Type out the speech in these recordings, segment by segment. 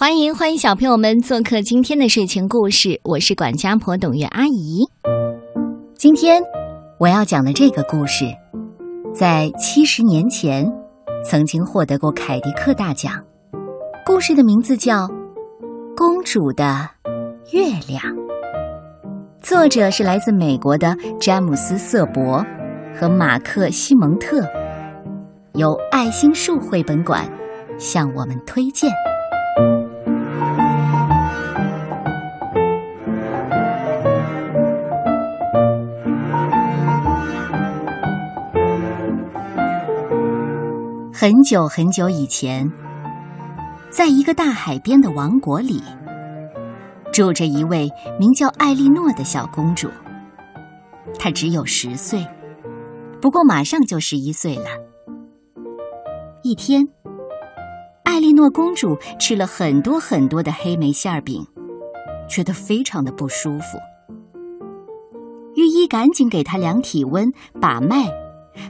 欢迎欢迎小朋友们做客今天的睡前故事，我是管家婆董月阿姨。今天我要讲的这个故事，在七十年前曾经获得过凯迪克大奖。故事的名字叫《公主的月亮》，作者是来自美国的詹姆斯·瑟伯和马克·西蒙特，由爱心树绘本馆向我们推荐。很久很久以前，在一个大海边的王国里，住着一位名叫艾莉诺的小公主。她只有十岁，不过马上就十一岁了。一天，艾莉诺公主吃了很多很多的黑莓馅饼，觉得非常的不舒服。御医赶紧给她量体温、把脉，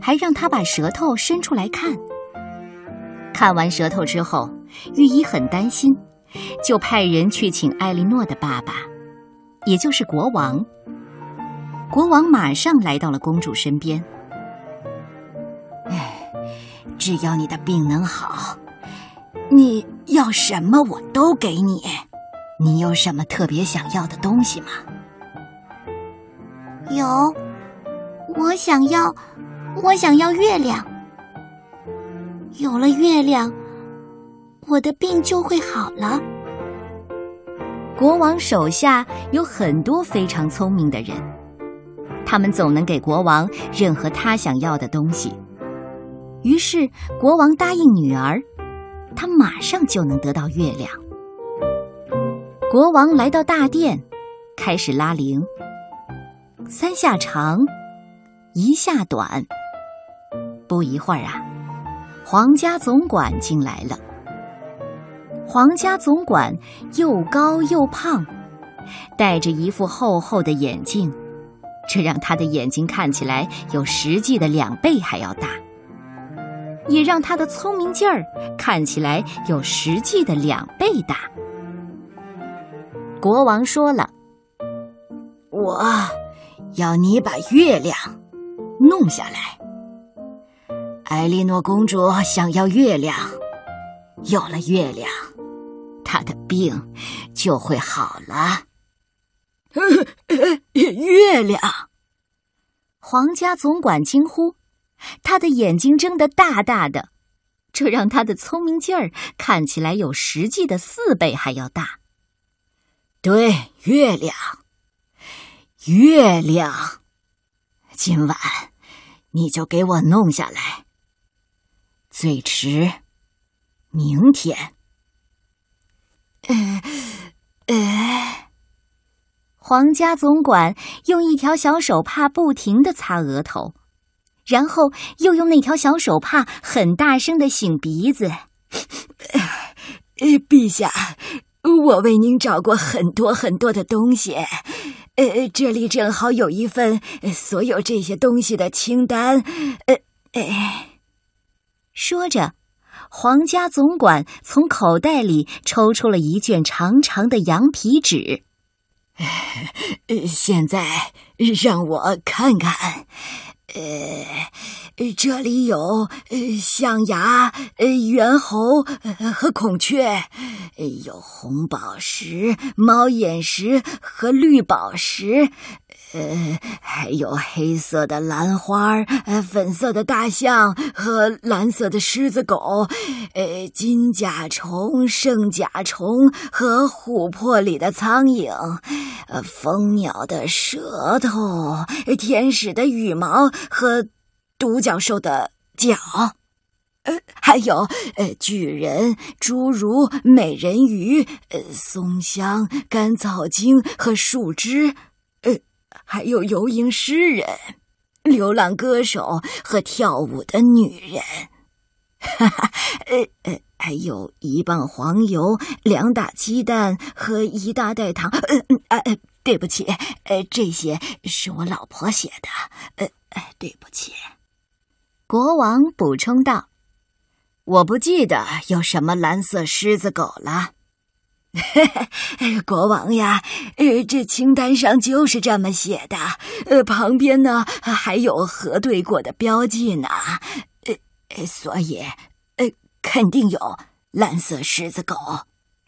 还让她把舌头伸出来看。看完舌头之后，御医很担心，就派人去请艾莉诺的爸爸，也就是国王。国王马上来到了公主身边。哎，只要你的病能好，你要什么我都给你。你有什么特别想要的东西吗？有，我想要，我想要月亮。有了月亮，我的病就会好了。国王手下有很多非常聪明的人，他们总能给国王任何他想要的东西。于是国王答应女儿，他马上就能得到月亮。国王来到大殿，开始拉铃，三下长，一下短。不一会儿啊。皇家总管进来了。皇家总管又高又胖，戴着一副厚厚的眼镜，这让他的眼睛看起来有实际的两倍还要大，也让他的聪明劲儿看起来有实际的两倍大。国王说了：“我要你把月亮弄下来。”艾莉诺公主想要月亮，有了月亮，她的病就会好了。月亮！皇家总管惊呼，他的眼睛睁得大大的，这让他的聪明劲儿看起来有实际的四倍还要大。对，月亮，月亮，今晚你就给我弄下来。最迟，明天。呃，呃，皇家总管用一条小手帕不停的擦额头，然后又用那条小手帕很大声的擤鼻子。呃，陛下，我为您找过很多很多的东西，呃，这里正好有一份所有这些东西的清单。呃，哎。说着，皇家总管从口袋里抽出了一卷长长的羊皮纸。现在让我看看，呃，这里有呃象牙、呃猿猴呃和孔雀，有红宝石、猫眼石和绿宝石。呃，还有黑色的兰花呃，粉色的大象和蓝色的狮子狗，呃，金甲虫、圣甲虫和琥珀里的苍蝇，呃，蜂鸟的舌头，天使的羽毛和独角兽的脚，呃，还有呃，巨人、侏儒、美人鱼、呃，松香、干草精和树枝。呃还有游吟诗人、流浪歌手和跳舞的女人，哈 哈，呃呃，还有一磅黄油、两打鸡蛋和一大袋糖。呃呃，对不起，呃，这些是我老婆写的。呃，对不起。国王补充道：“我不记得有什么蓝色狮子狗了。国王呀，呃，这清单上就是这么写的，呃，旁边呢还有核对过的标记呢，呃，所以，肯定有蓝色狮子狗，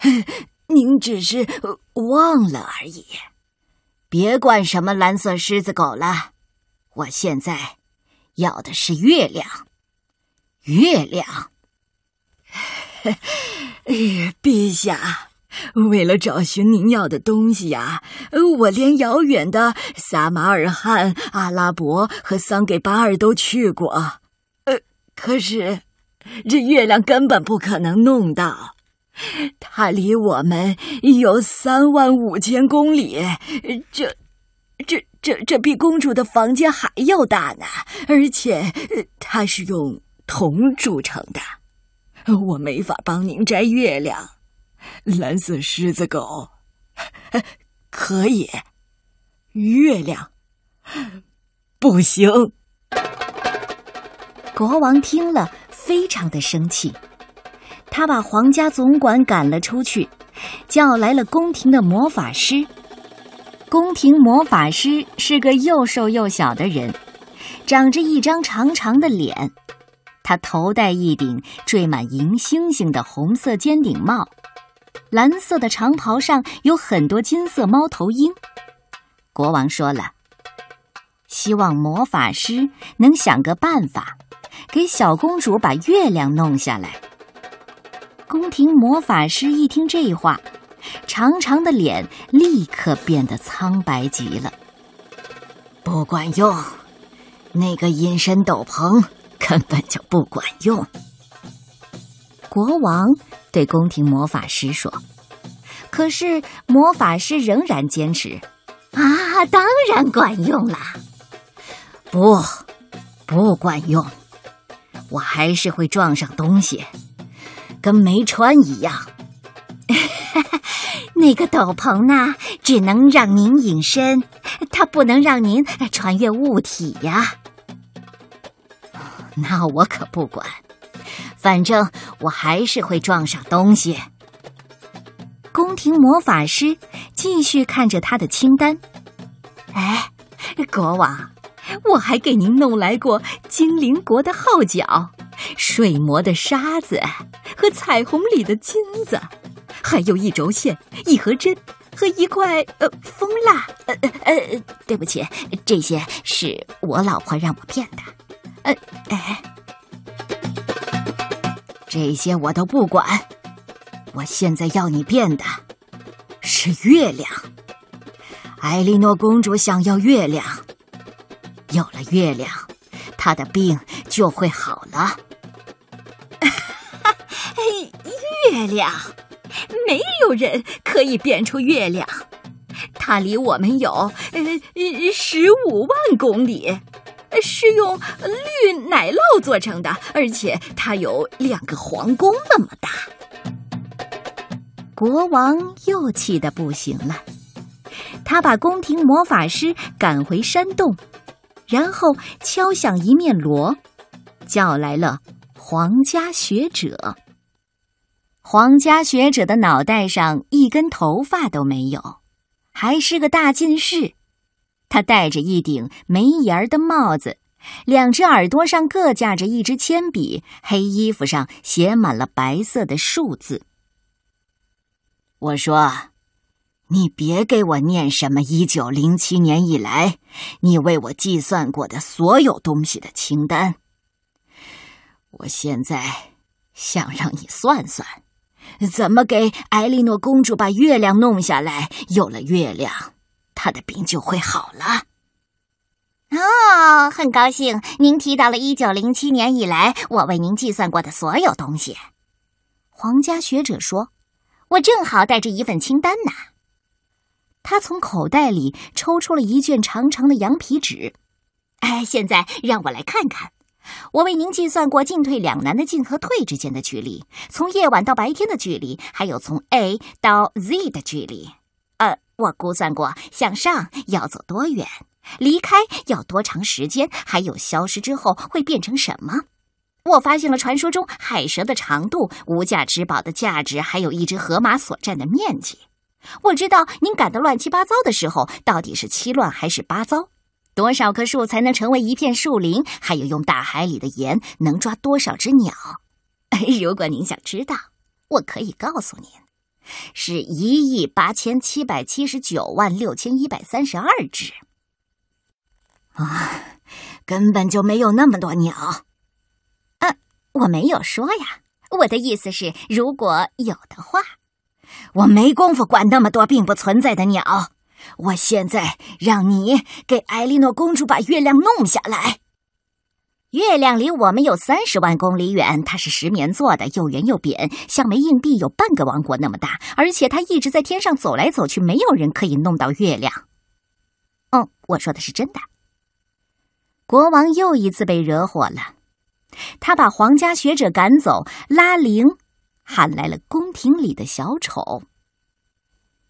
您只是忘了而已。别管什么蓝色狮子狗了，我现在要的是月亮，月亮。哎，陛下。为了找寻您要的东西呀，我连遥远的撒马尔罕、阿拉伯和桑给巴尔都去过，呃，可是这月亮根本不可能弄到，它离我们有三万五千公里，这、这、这、这比公主的房间还要大呢，而且它是用铜铸成的，我没法帮您摘月亮。蓝色狮子狗，可以。月亮，不行。国王听了，非常的生气，他把皇家总管赶了出去，叫来了宫廷的魔法师。宫廷魔法师是个又瘦又小的人，长着一张长长的脸，他头戴一顶缀满银星星的红色尖顶帽。蓝色的长袍上有很多金色猫头鹰。国王说了，希望魔法师能想个办法，给小公主把月亮弄下来。宫廷魔法师一听这话，长长的脸立刻变得苍白极了。不管用，那个隐身斗篷根本就不管用。国王。对宫廷魔法师说：“可是魔法师仍然坚持，啊，当然管用啦。不，不管用，我还是会撞上东西，跟没穿一样。那个斗篷呢，只能让您隐身，它不能让您穿越物体呀。那我可不管。”反正我还是会撞上东西。宫廷魔法师继续看着他的清单。哎，国王，我还给您弄来过精灵国的号角、水磨的沙子和彩虹里的金子，还有一轴线、一盒针和一块呃蜂蜡。呃呃，对不起，这些是我老婆让我变的。呃，哎。这些我都不管，我现在要你变的是月亮。艾莉诺公主想要月亮，有了月亮，他的病就会好了。月亮，没有人可以变出月亮，它离我们有呃十五万公里。是用绿奶酪做成的，而且它有两个皇宫那么大。国王又气得不行了，他把宫廷魔法师赶回山洞，然后敲响一面锣，叫来了皇家学者。皇家学者的脑袋上一根头发都没有，还是个大近视。他戴着一顶没檐儿的帽子，两只耳朵上各架着一支铅笔，黑衣服上写满了白色的数字。我说：“你别给我念什么一九零七年以来你为我计算过的所有东西的清单。我现在想让你算算，怎么给艾莉诺公主把月亮弄下来。有了月亮。”她的病就会好了。哦，很高兴您提到了一九零七年以来我为您计算过的所有东西。皇家学者说：“我正好带着一份清单呢。”他从口袋里抽出了一卷长长的羊皮纸。哎，现在让我来看看，我为您计算过进退两难的进和退之间的距离，从夜晚到白天的距离，还有从 A 到 Z 的距离。呃。我估算过向上要走多远，离开要多长时间，还有消失之后会变成什么。我发现了传说中海蛇的长度、无价之宝的价值，还有一只河马所占的面积。我知道您赶得乱七八糟的时候，到底是七乱还是八糟？多少棵树才能成为一片树林？还有用大海里的盐能抓多少只鸟？如果您想知道，我可以告诉您，是一亿八千七百七十九万六千一百三十二只。啊，根本就没有那么多鸟。啊，我没有说呀，我的意思是，如果有的话，我没工夫管那么多并不存在的鸟。我现在让你给艾莉诺公主把月亮弄下来。月亮离我们有三十万公里远，它是石棉做的，又圆又扁，像枚硬币，有半个王国那么大。而且它一直在天上走来走去，没有人可以弄到月亮。嗯，我说的是真的。国王又一次被惹火了，他把皇家学者赶走，拉铃，喊来了宫廷里的小丑。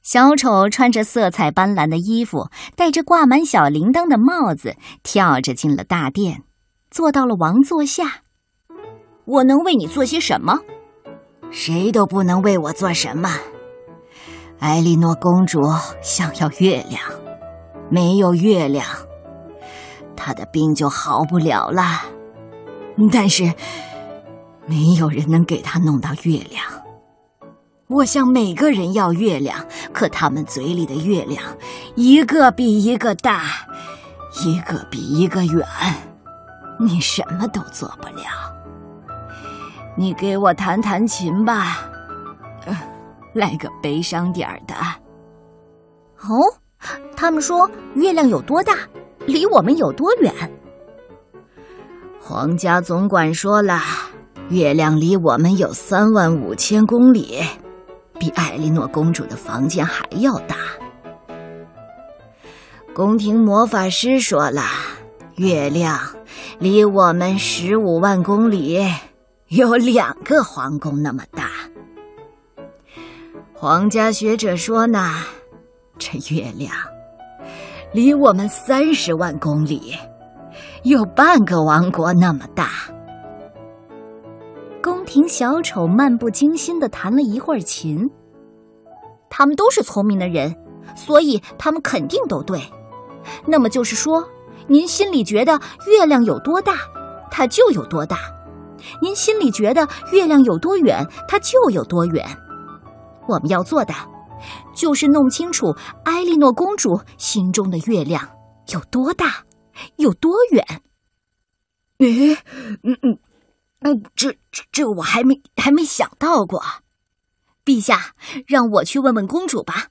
小丑穿着色彩斑斓的衣服，戴着挂满小铃铛的帽子，跳着进了大殿，坐到了王座下。我能为你做些什么？谁都不能为我做什么。艾莉诺公主想要月亮，没有月亮，她的病就好不了了。但是，没有人能给他弄到月亮。我向每个人要月亮，可他们嘴里的月亮，一个比一个大，一个比一个远，你什么都做不了。你给我弹弹琴吧，来个悲伤点儿的。哦，他们说月亮有多大，离我们有多远？皇家总管说了，月亮离我们有三万五千公里。比艾莉诺公主的房间还要大。宫廷魔法师说了，月亮离我们十五万公里，有两个皇宫那么大。皇家学者说呢，这月亮离我们三十万公里，有半个王国那么大。听小丑漫不经心的弹了一会儿琴。他们都是聪明的人，所以他们肯定都对。那么就是说，您心里觉得月亮有多大，它就有多大；您心里觉得月亮有多远，它就有多远。我们要做的，就是弄清楚埃莉诺公主心中的月亮有多大，有多远。诶，嗯嗯。嗯，这这这我还没还没想到过，陛下，让我去问问公主吧。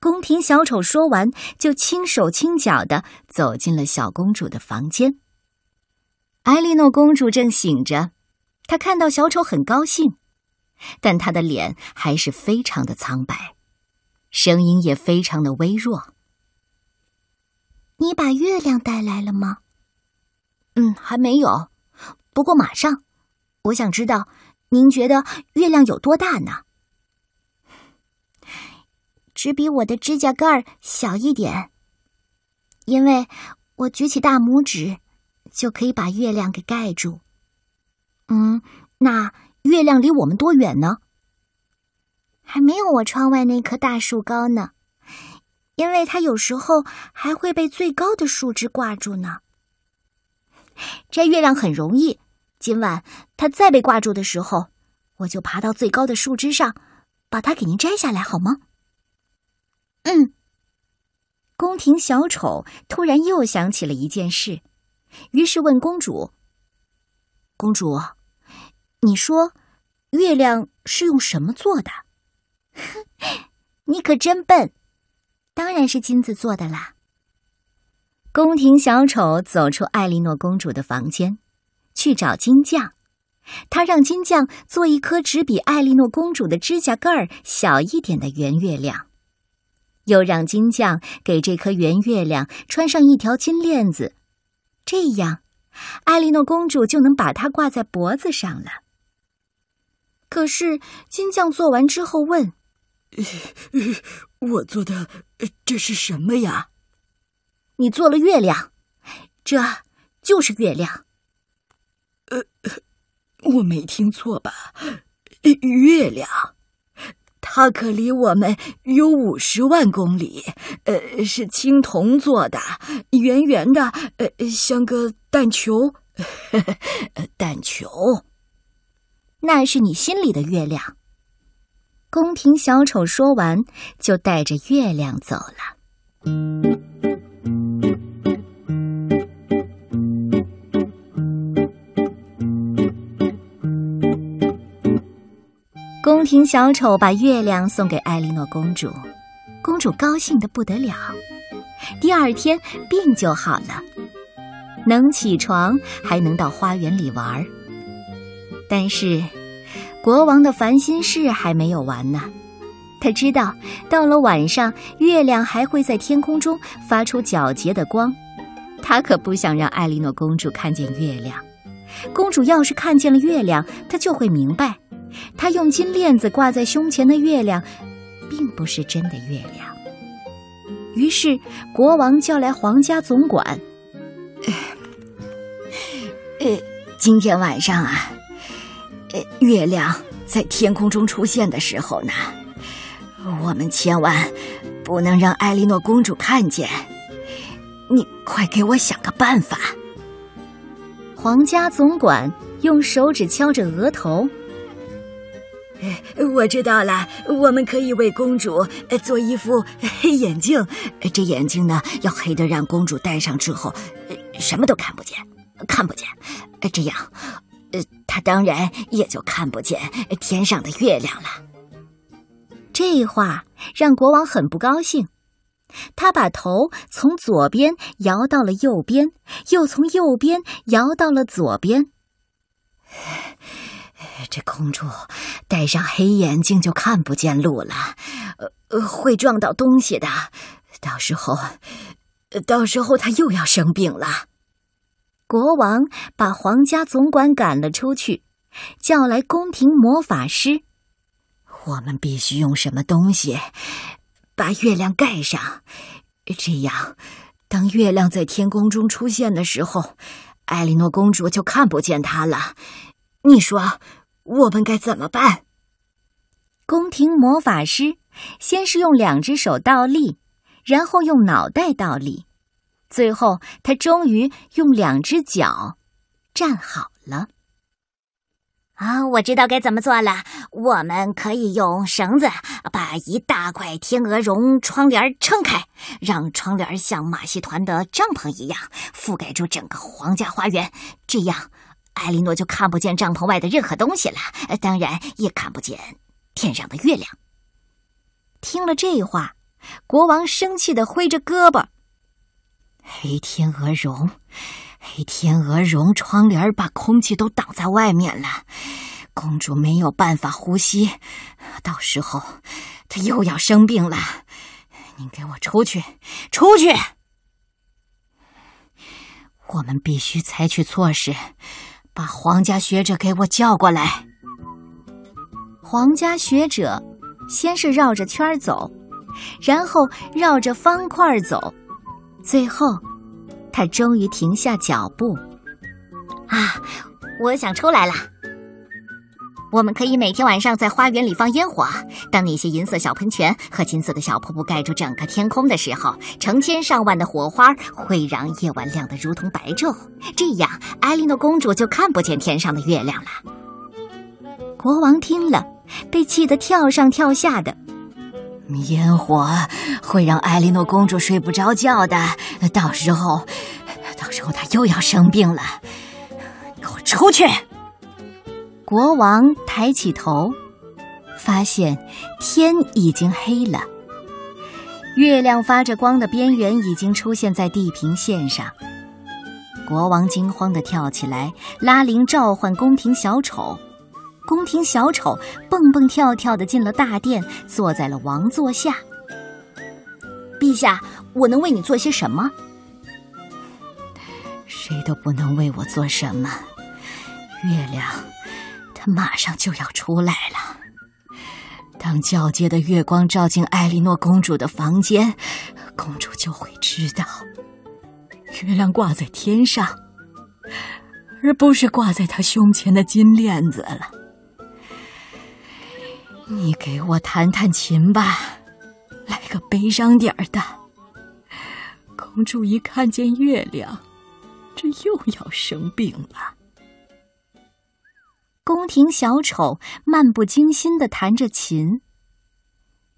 宫廷小丑说完，就轻手轻脚的走进了小公主的房间。艾莉诺公主正醒着，她看到小丑很高兴，但她的脸还是非常的苍白，声音也非常的微弱。你把月亮带来了吗？嗯，还没有。不过马上，我想知道，您觉得月亮有多大呢？只比我的指甲盖小一点，因为我举起大拇指就可以把月亮给盖住。嗯，那月亮离我们多远呢？还没有我窗外那棵大树高呢，因为它有时候还会被最高的树枝挂住呢。摘月亮很容易。今晚它再被挂住的时候，我就爬到最高的树枝上，把它给您摘下来，好吗？嗯。宫廷小丑突然又想起了一件事，于是问公主：“公主，你说月亮是用什么做的？”哼 你可真笨，当然是金子做的啦。宫廷小丑走出艾莉诺公主的房间。去找金匠，他让金匠做一颗只比艾莉诺公主的指甲盖儿小一点的圆月亮，又让金匠给这颗圆月亮穿上一条金链子，这样，艾莉诺公主就能把它挂在脖子上了。可是金匠做完之后问：“ 我做的这是什么呀？”“你做了月亮，这就是月亮。”呃，我没听错吧？月亮，它可离我们有五十万公里。呃，是青铜做的，圆圆的，呃，像个蛋球。蛋球，那是你心里的月亮。宫廷小丑说完，就带着月亮走了。宫廷小丑把月亮送给艾莉诺公主，公主高兴的不得了。第二天病就好了，能起床，还能到花园里玩。但是，国王的烦心事还没有完呢。他知道，到了晚上，月亮还会在天空中发出皎洁的光。他可不想让艾莉诺公主看见月亮。公主要是看见了月亮，她就会明白。他用金链子挂在胸前的月亮，并不是真的月亮。于是国王叫来皇家总管。呃，今天晚上啊，呃，月亮在天空中出现的时候呢，我们千万不能让艾莉诺公主看见。你快给我想个办法。皇家总管用手指敲着额头。我知道了，我们可以为公主做一副黑眼镜。这眼镜呢，要黑的让公主戴上之后，什么都看不见，看不见。这样，呃，她当然也就看不见天上的月亮了。这话让国王很不高兴，他把头从左边摇到了右边，又从右边摇到了左边。这公主戴上黑眼镜就看不见路了，呃，会撞到东西的。到时候，到时候她又要生病了。国王把皇家总管赶了出去，叫来宫廷魔法师。我们必须用什么东西把月亮盖上？这样，当月亮在天空中出现的时候，艾莉诺公主就看不见它了。你说？我们该怎么办？宫廷魔法师先是用两只手倒立，然后用脑袋倒立，最后他终于用两只脚站好了。啊，我知道该怎么做了。我们可以用绳子把一大块天鹅绒窗帘撑开，让窗帘像马戏团的帐篷一样覆盖住整个皇家花园，这样。艾莉诺就看不见帐篷外的任何东西了，当然也看不见天上的月亮。听了这话，国王生气的挥着胳膊：“黑天鹅绒，黑天鹅绒窗帘把空气都挡在外面了，公主没有办法呼吸，到时候她又要生病了。你给我出去，出去！我们必须采取措施。”把皇家学者给我叫过来。皇家学者先是绕着圈走，然后绕着方块走，最后他终于停下脚步。啊，我想出来了。我们可以每天晚上在花园里放烟火，当那些银色小喷泉和金色的小瀑布盖住整个天空的时候，成千上万的火花会让夜晚亮得如同白昼。这样，艾莉诺公主就看不见天上的月亮了。国王听了，被气得跳上跳下的。烟火会让艾莉诺公主睡不着觉的，到时候，到时候她又要生病了。给我出去！国王抬起头，发现天已经黑了，月亮发着光的边缘已经出现在地平线上。国王惊慌的跳起来，拉铃召唤宫廷小丑。宫廷小丑蹦蹦跳跳的进了大殿，坐在了王座下。陛下，我能为你做些什么？谁都不能为我做什么。月亮。他马上就要出来了。当皎洁的月光照进艾莉诺公主的房间，公主就会知道，月亮挂在天上，而不是挂在他胸前的金链子了。你给我弹弹琴吧，来个悲伤点儿的。公主一看见月亮，这又要生病了。宫廷小丑漫不经心的弹着琴。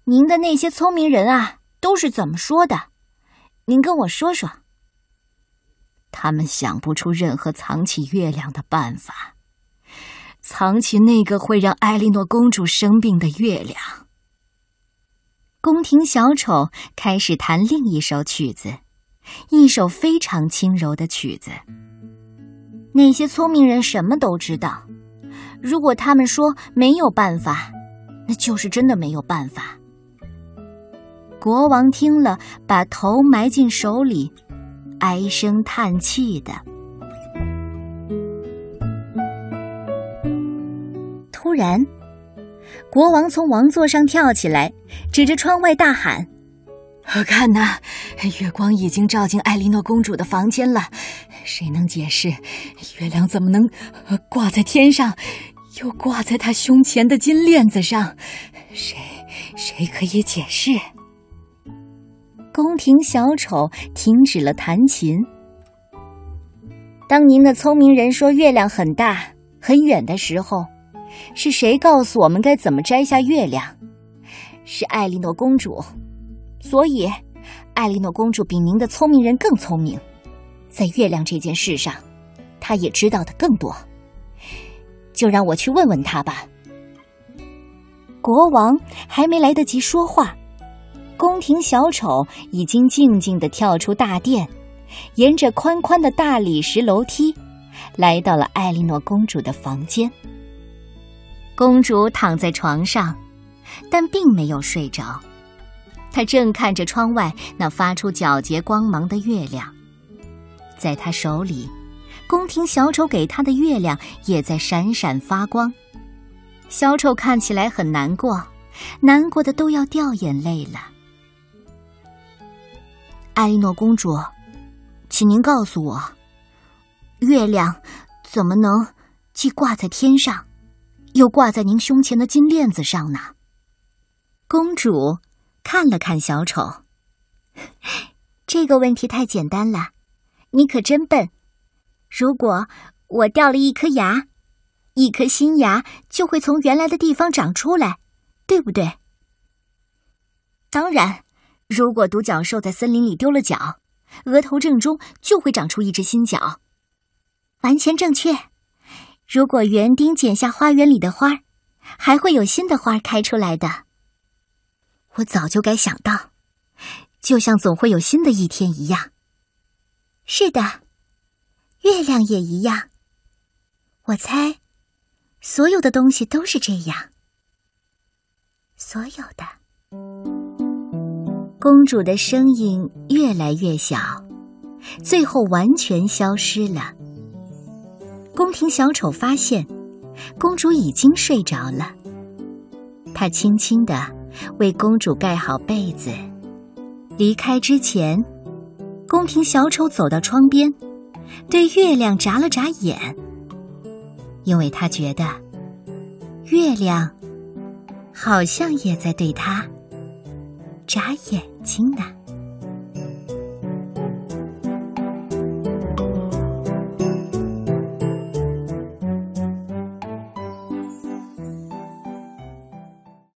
您的那些聪明人啊，都是怎么说的？您跟我说说。他们想不出任何藏起月亮的办法，藏起那个会让艾莉诺公主生病的月亮。宫廷小丑开始弹另一首曲子，一首非常轻柔的曲子。那些聪明人什么都知道。如果他们说没有办法，那就是真的没有办法。国王听了，把头埋进手里，唉声叹气的。突然，国王从王座上跳起来，指着窗外大喊：“看呐，月光已经照进艾莉诺公主的房间了。谁能解释，月亮怎么能挂在天上？”又挂在他胸前的金链子上，谁谁可以解释？宫廷小丑停止了弹琴。当您的聪明人说月亮很大很远的时候，是谁告诉我们该怎么摘下月亮？是艾莉诺公主。所以，艾莉诺公主比您的聪明人更聪明，在月亮这件事上，他也知道的更多。就让我去问问他吧。国王还没来得及说话，宫廷小丑已经静静的跳出大殿，沿着宽宽的大理石楼梯，来到了艾莉诺公主的房间。公主躺在床上，但并没有睡着，她正看着窗外那发出皎洁光芒的月亮，在她手里。宫廷小丑给他的月亮也在闪闪发光，小丑看起来很难过，难过的都要掉眼泪了。艾莉诺公主，请您告诉我，月亮怎么能既挂在天上，又挂在您胸前的金链子上呢？公主看了看小丑，这个问题太简单了，你可真笨。如果我掉了一颗牙，一颗新牙就会从原来的地方长出来，对不对？当然，如果独角兽在森林里丢了角，额头正中就会长出一只新角，完全正确。如果园丁剪下花园里的花，还会有新的花开出来的。我早就该想到，就像总会有新的一天一样。是的。月亮也一样。我猜，所有的东西都是这样。所有的。公主的声音越来越小，最后完全消失了。宫廷小丑发现，公主已经睡着了。他轻轻的为公主盖好被子，离开之前，宫廷小丑走到窗边。对月亮眨了眨眼，因为他觉得月亮好像也在对他眨眼睛呢。